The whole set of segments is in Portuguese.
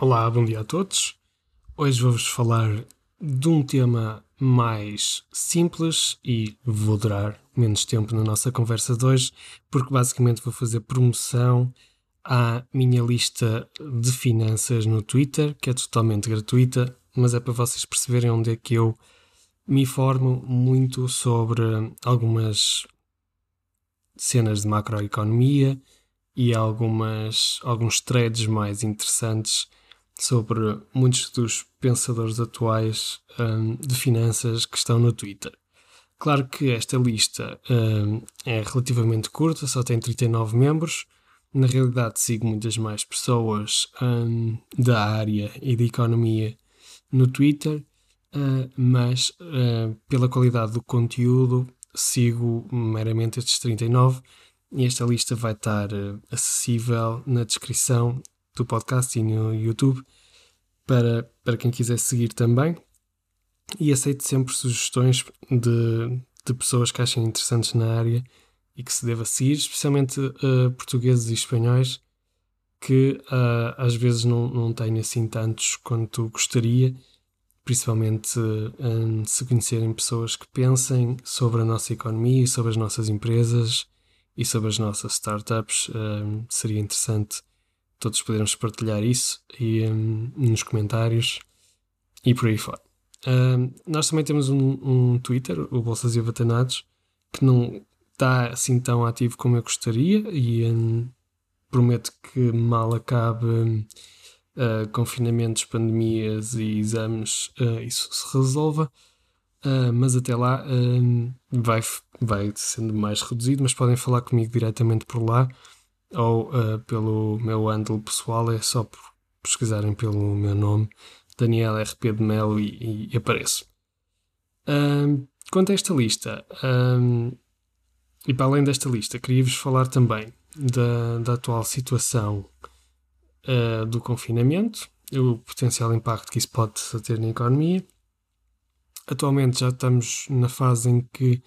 Olá, bom dia a todos. Hoje vou-vos falar de um tema mais simples e vou durar menos tempo na nossa conversa de hoje, porque basicamente vou fazer promoção à minha lista de finanças no Twitter, que é totalmente gratuita, mas é para vocês perceberem onde é que eu me informo muito sobre algumas cenas de macroeconomia e algumas, alguns threads mais interessantes sobre muitos dos pensadores atuais um, de finanças que estão no Twitter. Claro que esta lista um, é relativamente curta, só tem 39 membros. Na realidade, sigo muitas mais pessoas um, da área e da economia no Twitter, uh, mas uh, pela qualidade do conteúdo, sigo meramente estes 39 e esta lista vai estar uh, acessível na descrição do podcast e no YouTube para, para quem quiser seguir também. E aceito sempre sugestões de, de pessoas que achem interessantes na área e que se deva seguir, especialmente uh, portugueses e espanhóis, que uh, às vezes não, não tenho assim tantos quanto gostaria, principalmente uh, se conhecerem pessoas que pensem sobre a nossa economia e sobre as nossas empresas e sobre as nossas startups. seria interessante todos podermos partilhar isso e, um, nos comentários e por aí fora. Uh, nós também temos um, um, Twitter, o Bolsas e Abatanados, que não está assim tão ativo como eu gostaria e um, prometo que mal acabe uh, confinamentos, pandemias e exames, uh, isso se resolva. Uh, mas até lá vai, vai sendo mais reduzido, mas podem falar comigo diretamente por lá ou uh, pelo meu handle pessoal, é só pesquisarem pelo meu nome, Daniel RP de Melo, e, e apareço. Uh, quanto a esta lista, uh, e para além desta lista, queria-vos falar também da, da atual situação ah, do confinamento, o potencial impacto que isso pode ter na economia. Atualmente já estamos na fase em que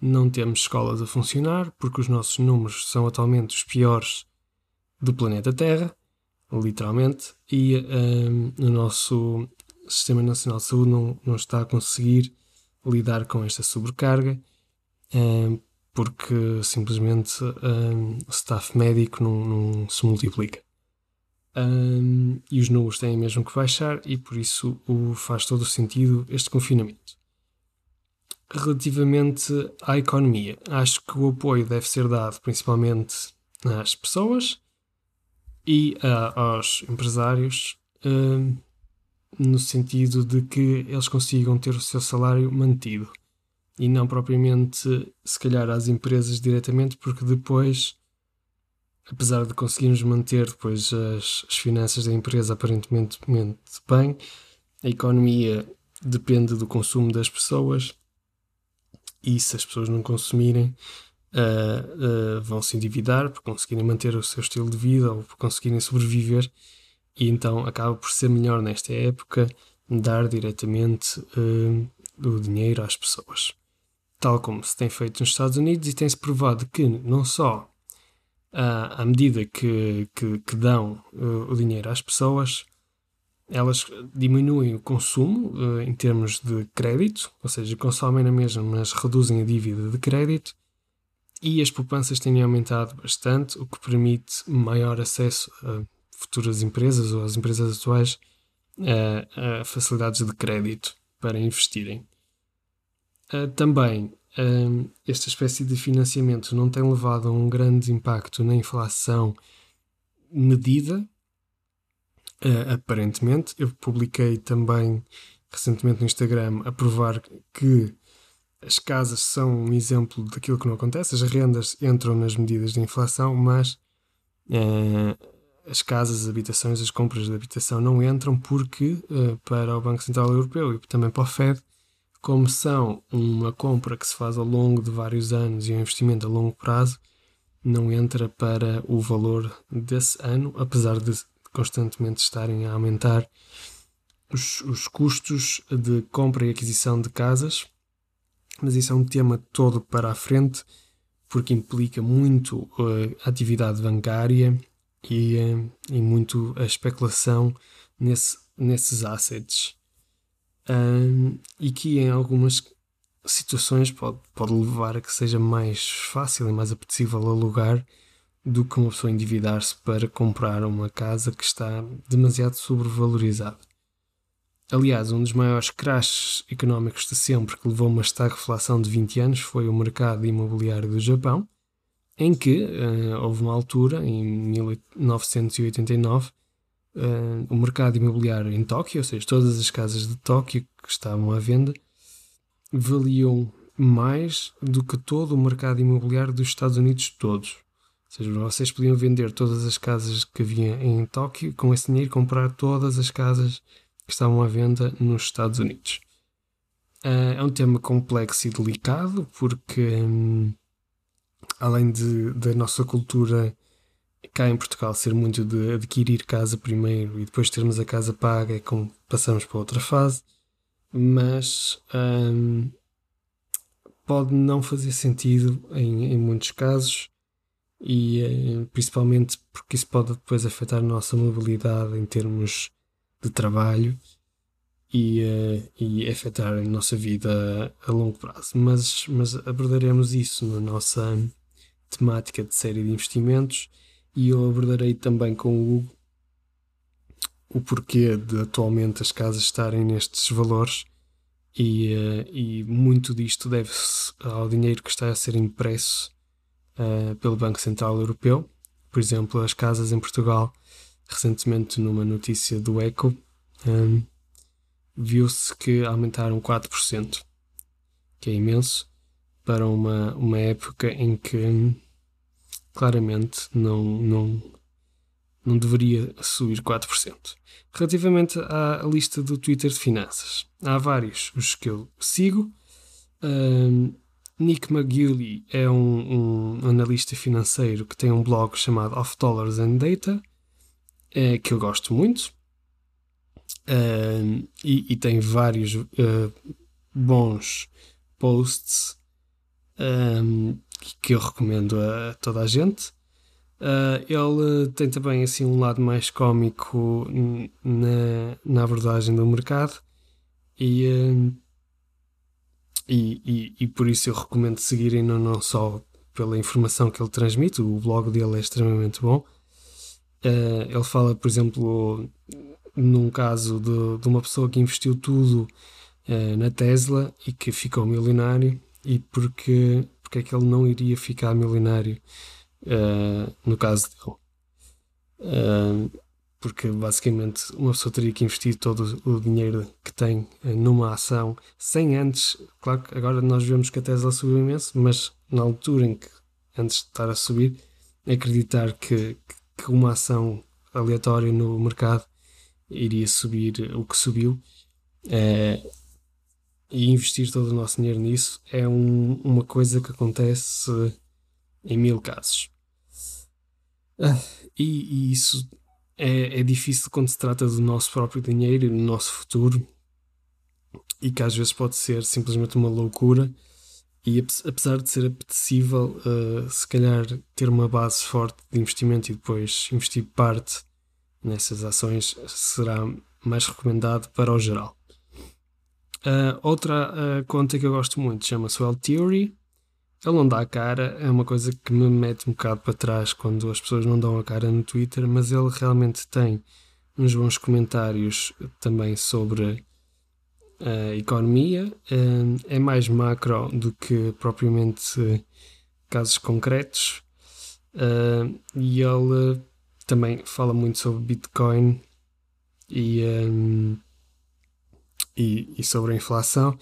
não temos escolas a funcionar porque os nossos números são atualmente os piores do planeta Terra, literalmente, e um, o nosso Sistema Nacional de Saúde não, não está a conseguir lidar com esta sobrecarga um, porque simplesmente um, o staff médico não, não se multiplica. Um, e os números têm mesmo que baixar, e por isso o, faz todo o sentido este confinamento relativamente à economia. Acho que o apoio deve ser dado principalmente às pessoas e uh, aos empresários, uh, no sentido de que eles consigam ter o seu salário mantido e não propriamente, se calhar, às empresas diretamente, porque depois, apesar de conseguirmos manter depois as, as finanças da empresa aparentemente bem, a economia depende do consumo das pessoas e se as pessoas não consumirem, uh, uh, vão se endividar por conseguirem manter o seu estilo de vida ou por conseguirem sobreviver, e então acaba por ser melhor nesta época dar diretamente uh, o dinheiro às pessoas. Tal como se tem feito nos Estados Unidos, e tem-se provado que não só à medida que, que, que dão o dinheiro às pessoas, elas diminuem o consumo uh, em termos de crédito, ou seja, consomem na mesma, mas reduzem a dívida de crédito, e as poupanças têm aumentado bastante, o que permite maior acesso a futuras empresas ou às empresas atuais a, a facilidades de crédito para investirem. Uh, também, esta espécie de financiamento não tem levado a um grande impacto na inflação medida Uh, aparentemente, eu publiquei também recentemente no Instagram a provar que as casas são um exemplo daquilo que não acontece. As rendas entram nas medidas de inflação, mas uh, as casas, as habitações, as compras de habitação não entram porque, uh, para o Banco Central Europeu e também para o Fed, como são uma compra que se faz ao longo de vários anos e um investimento a longo prazo, não entra para o valor desse ano, apesar de constantemente estarem a aumentar os, os custos de compra e aquisição de casas, mas isso é um tema todo para a frente, porque implica muito a atividade bancária e, uh, e muito a especulação nesse, nesses assets. Um, e que em algumas situações pode, pode levar a que seja mais fácil e mais apetecível alugar do que uma pessoa endividar-se para comprar uma casa que está demasiado sobrevalorizada. Aliás, um dos maiores crashes económicos de sempre que levou uma estagflação de 20 anos foi o mercado imobiliário do Japão, em que uh, houve uma altura, em 1989, uh, o mercado imobiliário em Tóquio, ou seja, todas as casas de Tóquio que estavam à venda, valiam mais do que todo o mercado imobiliário dos Estados Unidos todos. Seja, vocês podiam vender todas as casas que havia em Tóquio, com esse dinheiro comprar todas as casas que estavam à venda nos Estados Unidos. Uh, é um tema complexo e delicado porque, um, além de, da nossa cultura cá em Portugal ser muito de adquirir casa primeiro e depois termos a casa paga, é como passamos para outra fase, mas um, pode não fazer sentido em, em muitos casos e uh, principalmente porque isso pode depois afetar a nossa mobilidade em termos de trabalho e, uh, e afetar a nossa vida a, longo prazo. Mas, mas abordaremos isso na nossa temática de série de investimentos e eu abordarei também com o Hugo o porquê de atualmente as casas estarem nestes valores e, uh, e muito disto deve-se ao dinheiro que está a ser impresso uh, pelo Banco Central Europeu. Por exemplo, as casas em Portugal recentemente numa notícia do Eco, um, viu-se que aumentaram 4%, que é imenso, para uma, uma época em que claramente não, não, não deveria subir 4%. Relativamente à lista do Twitter de finanças, há vários os que eu sigo. Um, Nick McGilley é um, um, analista financeiro que tem um blog chamado Off Dollars and Data é, que eu gosto muito uh, e, e, tem vários uh, bons posts um, que eu recomendo a toda a gente. Uh, ele tem também assim um lado mais cómico na, na abordagem do mercado e, e, e, e, por isso eu recomendo seguirem não, não só pela informação que ele transmite, o blog dele é extremamente bom, Uh, ele fala, por exemplo, num caso de, de uma pessoa que investiu tudo uh, na Tesla e que ficou milionário e porque, porque é que ele não iria ficar milionário uh, no caso dele. Porque basicamente uma pessoa teria que investir todo o dinheiro que tem numa ação sem antes, claro que agora nós vemos que a Tesla subiu imenso, mas na altura em que antes de estar a subir, acreditar que, que que uma ação aleatória no mercado iria subir o que subiu é, e investir todo o nosso dinheiro nisso é um, uma coisa que acontece em mil casos. Ah, e, e, isso é, é difícil quando se trata do nosso próprio dinheiro e do nosso futuro e que às vezes pode ser simplesmente uma loucura e apesar de ser apetecível, uh, se calhar ter uma base forte de investimento e depois investir parte nessas ações será mais recomendado para o geral. Uh, outra uh, conta que eu gosto muito chama-se Well Theory. Ele não dá a cara, é uma coisa que me mete um bocado para trás quando as pessoas não dão a cara no Twitter, mas ele realmente tem uns bons comentários também sobre a economia. É mais macro do que propriamente casos concretos. E ele também fala muito sobre Bitcoin e, e, e sobre a inflação,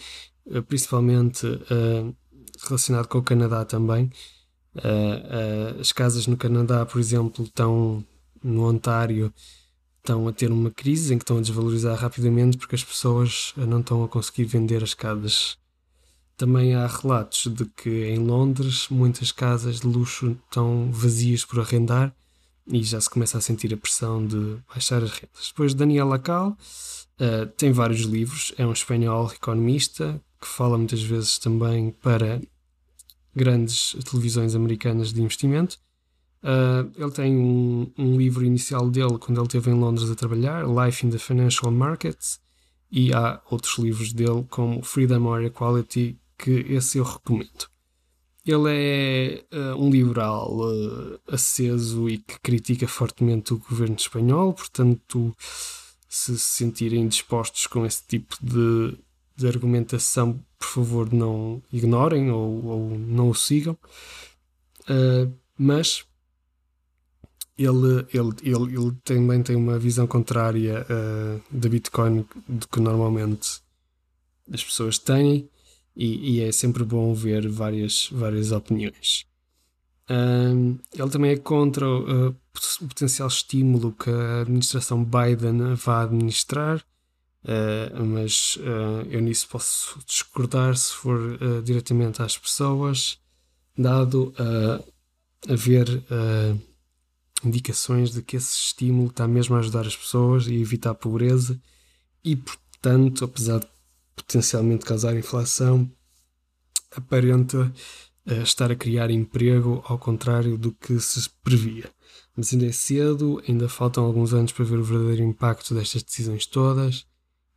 eh, principalmente relacionado com o Canadá também. as casas no Canadá, por exemplo, estão no Ontário estão a ter uma crise em que estão a desvalorizar rapidamente porque as pessoas não estão a conseguir vender as casas. Também há relatos de que em Londres muitas casas de luxo estão vazias por arrendar e já se começa a sentir a pressão de baixar as rendas. Depois Daniel Lacal uh, tem vários livros, é um espanhol economista que fala muitas vezes também para grandes televisões americanas de investimento Uh, ele tem um, um, livro inicial dele quando ele esteve em Londres a trabalhar, Life in the Financial Markets, e há outros livros dele como Freedom or Equality, que esse eu recomendo. Ele é uh, um liberal uh, aceso e que critica fortemente o governo espanhol, portanto, se se sentirem dispostos com esse tipo de, de argumentação, por favor, não ignorem ou, ou não o sigam. Uh, mas ele, ele, ele, ele também tem uma visão contrária uh, da Bitcoin do que normalmente as pessoas têm e, e é sempre bom ver várias, várias opiniões. Um, ele também é contra uh, o potencial estímulo que a administração Biden vai administrar, uh, mas uh, eu nisso posso discordar se for diretamente às pessoas, dado haver indicações de que esse estímulo está mesmo a ajudar as pessoas e evitar a pobreza e, portanto, apesar de potencialmente causar inflação, aparenta uh, estar a criar emprego ao contrário do que se previa. Mas ainda é cedo, ainda faltam alguns anos para ver o verdadeiro impacto destas decisões todas.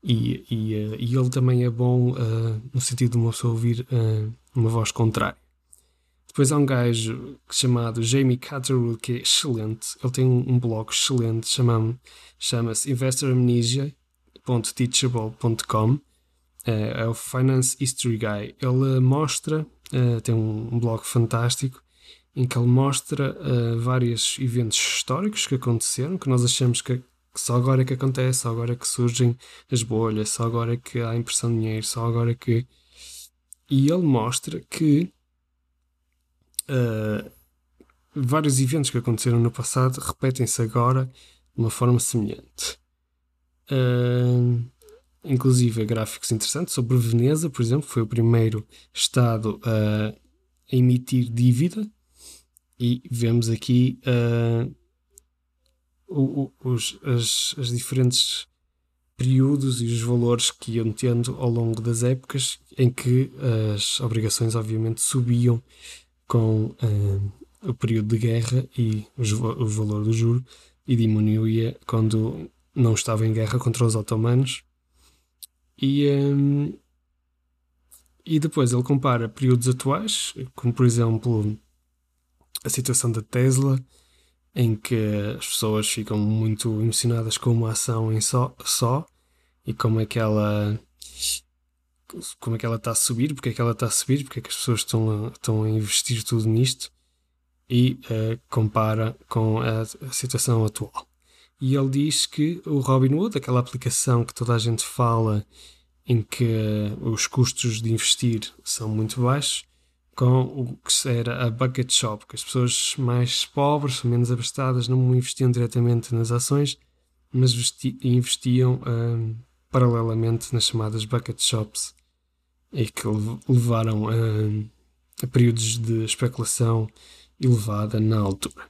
E, e, uh, e ele também é bom uh, no sentido de uma pessoa ouvir uma voz contrária. Depois há um gajo chamado Jamie Catterwood que é excelente. Ele tem um, blog excelente, chama-se chama investoramnesia.teachable.com é, é o Finance History Guy. Ele mostra, uh, tem um, um, blog fantástico, em que ele mostra uh, vários eventos históricos que aconteceram, que nós achamos que, só agora é que acontece, só agora é que surgem as bolhas, só agora é que há impressão de dinheiro, só agora é que. E ele mostra que uh, vários eventos que aconteceram no passado repetem-se agora de uma forma semelhante. Uh, inclusive gráficos interessantes sobre Veneza, por exemplo, foi o primeiro Estado a emitir dívida e vemos aqui uh, o, o, os as, as, diferentes períodos e os valores que iam tendo ao longo das épocas em que as obrigações obviamente subiam com uh, o período de guerra e os, o valor do juro e diminuía quando não estava em guerra contra os otomanos. E, um, e depois ele compara períodos atuais, como por exemplo a situação da Tesla, em que as pessoas ficam muito emocionadas com uma ação em só, só e como é que ela como é que ela está a subir, porque é que ela está a subir, porque é que as pessoas estão a, estão a investir tudo nisto e uh, compara com a, a situação atual. E ele diz que o Robinhood, aquela aplicação que toda a gente fala em que uh, os custos de investir são muito baixos, com o que era a bucket shop, que as pessoas mais pobres, menos abastadas, não investiam diretamente nas ações, mas investiam uh, paralelamente nas chamadas bucket shops e que levaram uh, a períodos de especulação elevada na altura.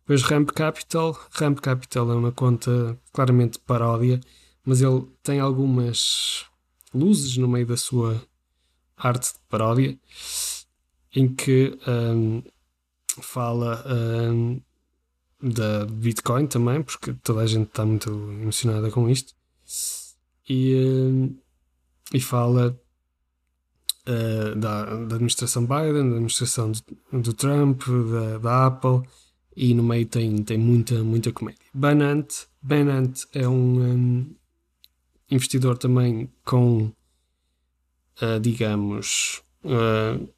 Depois Ramp Capital. Ramp Capital é uma conta claramente paródia, mas ele tem algumas luzes no meio da sua arte de paródia, em que um, fala um, da Bitcoin também, porque toda a gente está muito emocionada com isto, e, um, e fala uh, da, da, administração Biden, da administração do, do Trump, da, da Apple e no meio tem, tem muita, muita comédia. Banant, Banant é um, um investidor também com, uh, digamos, uh,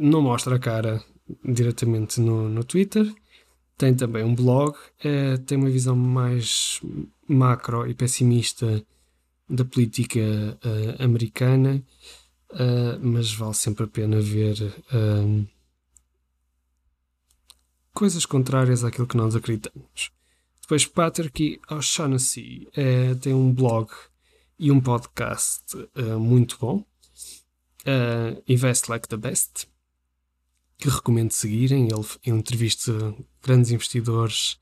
não mostra a cara diretamente no, no Twitter. Tem também um blog, uh, tem uma visão mais macro e pessimista da política americana, mas vale sempre a pena ver coisas contrárias àquilo que nós acreditamos. Depois, Patrick O'Shaughnessy tem um blog e um podcast uh, muito bom, uh, Invest Like the Best, que recomendo seguirem. Ele, entrevista grandes investidores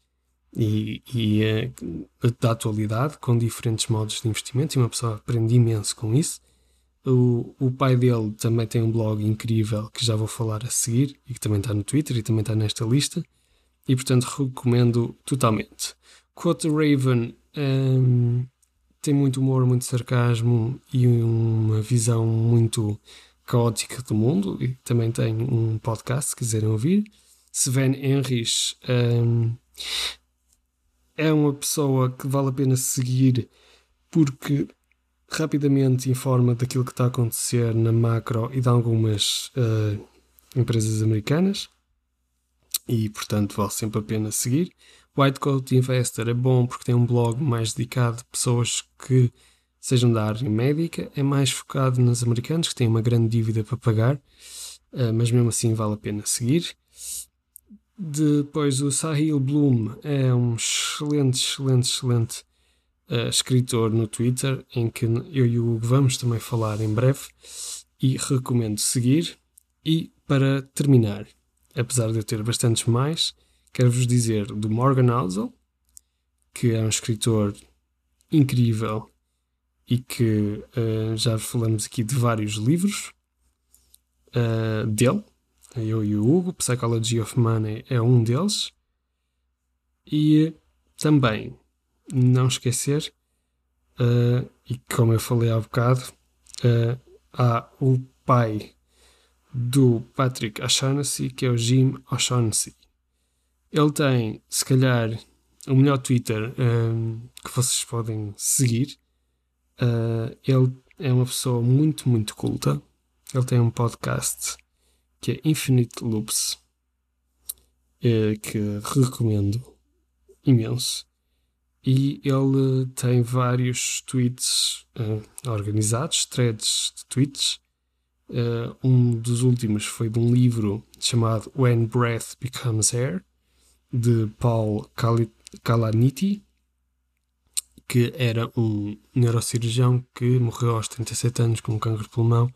e, e uh, da atualidade com diferentes modos de investimento e uma pessoa aprende imenso com isso. O, o pai dele também tem um blog incrível que já vou falar a seguir e que também está no Twitter e também está nesta lista. e portanto recomendo totalmente. Quote Raven um, tem muito humor, muito sarcasmo e uma visão muito caótica do mundo e também tem um podcast se quiserem ouvir. Sven Henrich um, é uma pessoa que vale a pena seguir porque rapidamente informa daquilo que está a acontecer na macro e de algumas uh, empresas americanas e portanto vale sempre a pena seguir. White Coat Investor é bom porque tem um blog mais dedicado a pessoas que sejam da área médica, é mais focado nos americanos que têm uma grande dívida para pagar, uh, mas mesmo assim vale a pena seguir. Depois o Sahil Bloom é um excelente, excelente, excelente uh, escritor no Twitter, em que eu e o Hugo vamos também falar em breve e recomendo seguir. E para terminar, apesar de eu ter bastantes mais, quero-vos dizer do Morgan Housel, que é um escritor incrível e que uh, já falamos aqui de vários livros uh, dele. Eu e o Hugo, Psychology of Money é um deles. E também não esquecer, uh, e como eu falei há bocado, há o pai do Patrick O'Shaughnessy, que é o Jim O'Shaughnessy. Ele tem, se calhar, o melhor Twitter um, que vocês podem seguir. Uh, ele é uma pessoa muito, muito culta. Ele tem um podcast que é Infinite Loops, uh, que recomendo imenso. E ele tem vários tweets uh, organizados, threads de tweets, Uh, um dos últimos foi de um livro chamado When Breath Becomes Air, de Paul Kalaniti, que era um neurocirurgião que morreu aos 37 anos com um cancro de pulmão,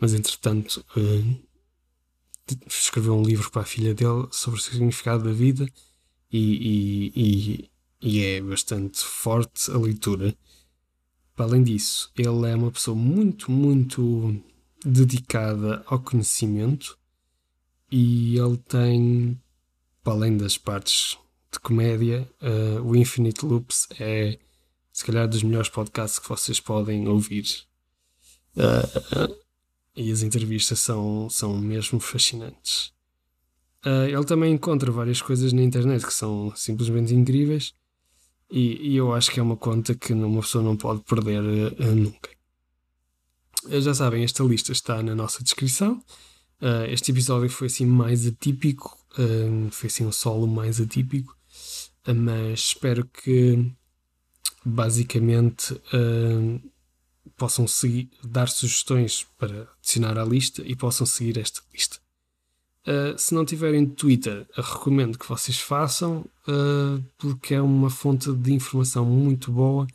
mas entretanto uh, escreveu um livro para a filha dele sobre o significado da vida e, e, e, e é bastante forte a leitura. Para além disso, ele é uma pessoa muito, muito dedicada ao conhecimento e ele tem, para além das partes de comédia, uh, o Infinite Loops é se calhar dos melhores podcasts que vocês podem ouvir. Uh, e as entrevistas são, são mesmo fascinantes. Uh, ele também encontra várias coisas na internet que são simplesmente incríveis e, e eu acho que é uma conta que uma pessoa não pode perder uh, nunca. Já sabem, esta lista está na nossa descrição. Este episódio foi assim mais atípico, foi assim um solo mais atípico, mas espero que basicamente possam seguir, dar sugestões para adicionar à lista e possam seguir esta lista. se não tiverem Twitter, recomendo que vocês façam, porque é uma fonte de informação muito boa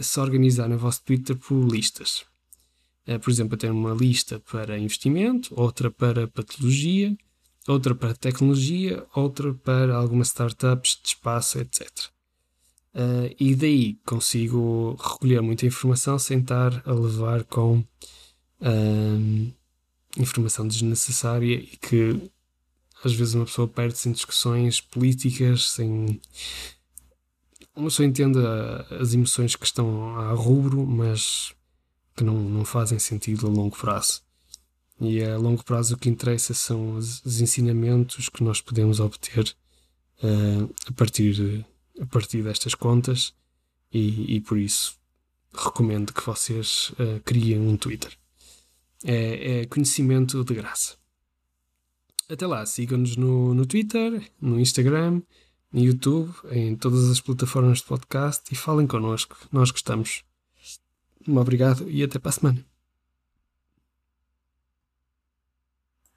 se organizar no vosso Twitter por listas. Eh, por exemplo, eu tenho uma lista para investimento, outra para patologia, outra para tecnologia, outra para algumas startups de espaço, etc. Uh, e daí consigo recolher muita informação sem estar a levar com uh, informação desnecessária e que às vezes uma pessoa perde-se em discussões políticas, sem. Uma pessoa entende as emoções que estão a rubro, mas que não, não fazem sentido a longo prazo. E a longo prazo o que interessa são os, os ensinamentos que nós podemos obter uh, a, partir, a partir destas contas e, e por isso recomendo que vocês uh, criem um Twitter. É, é, conhecimento de graça. Até lá, sigam-nos no, no Twitter, no Instagram, no YouTube, em todas as plataformas de podcast e falem connosco. Nós gostamos. Um obrigado e até para a semana.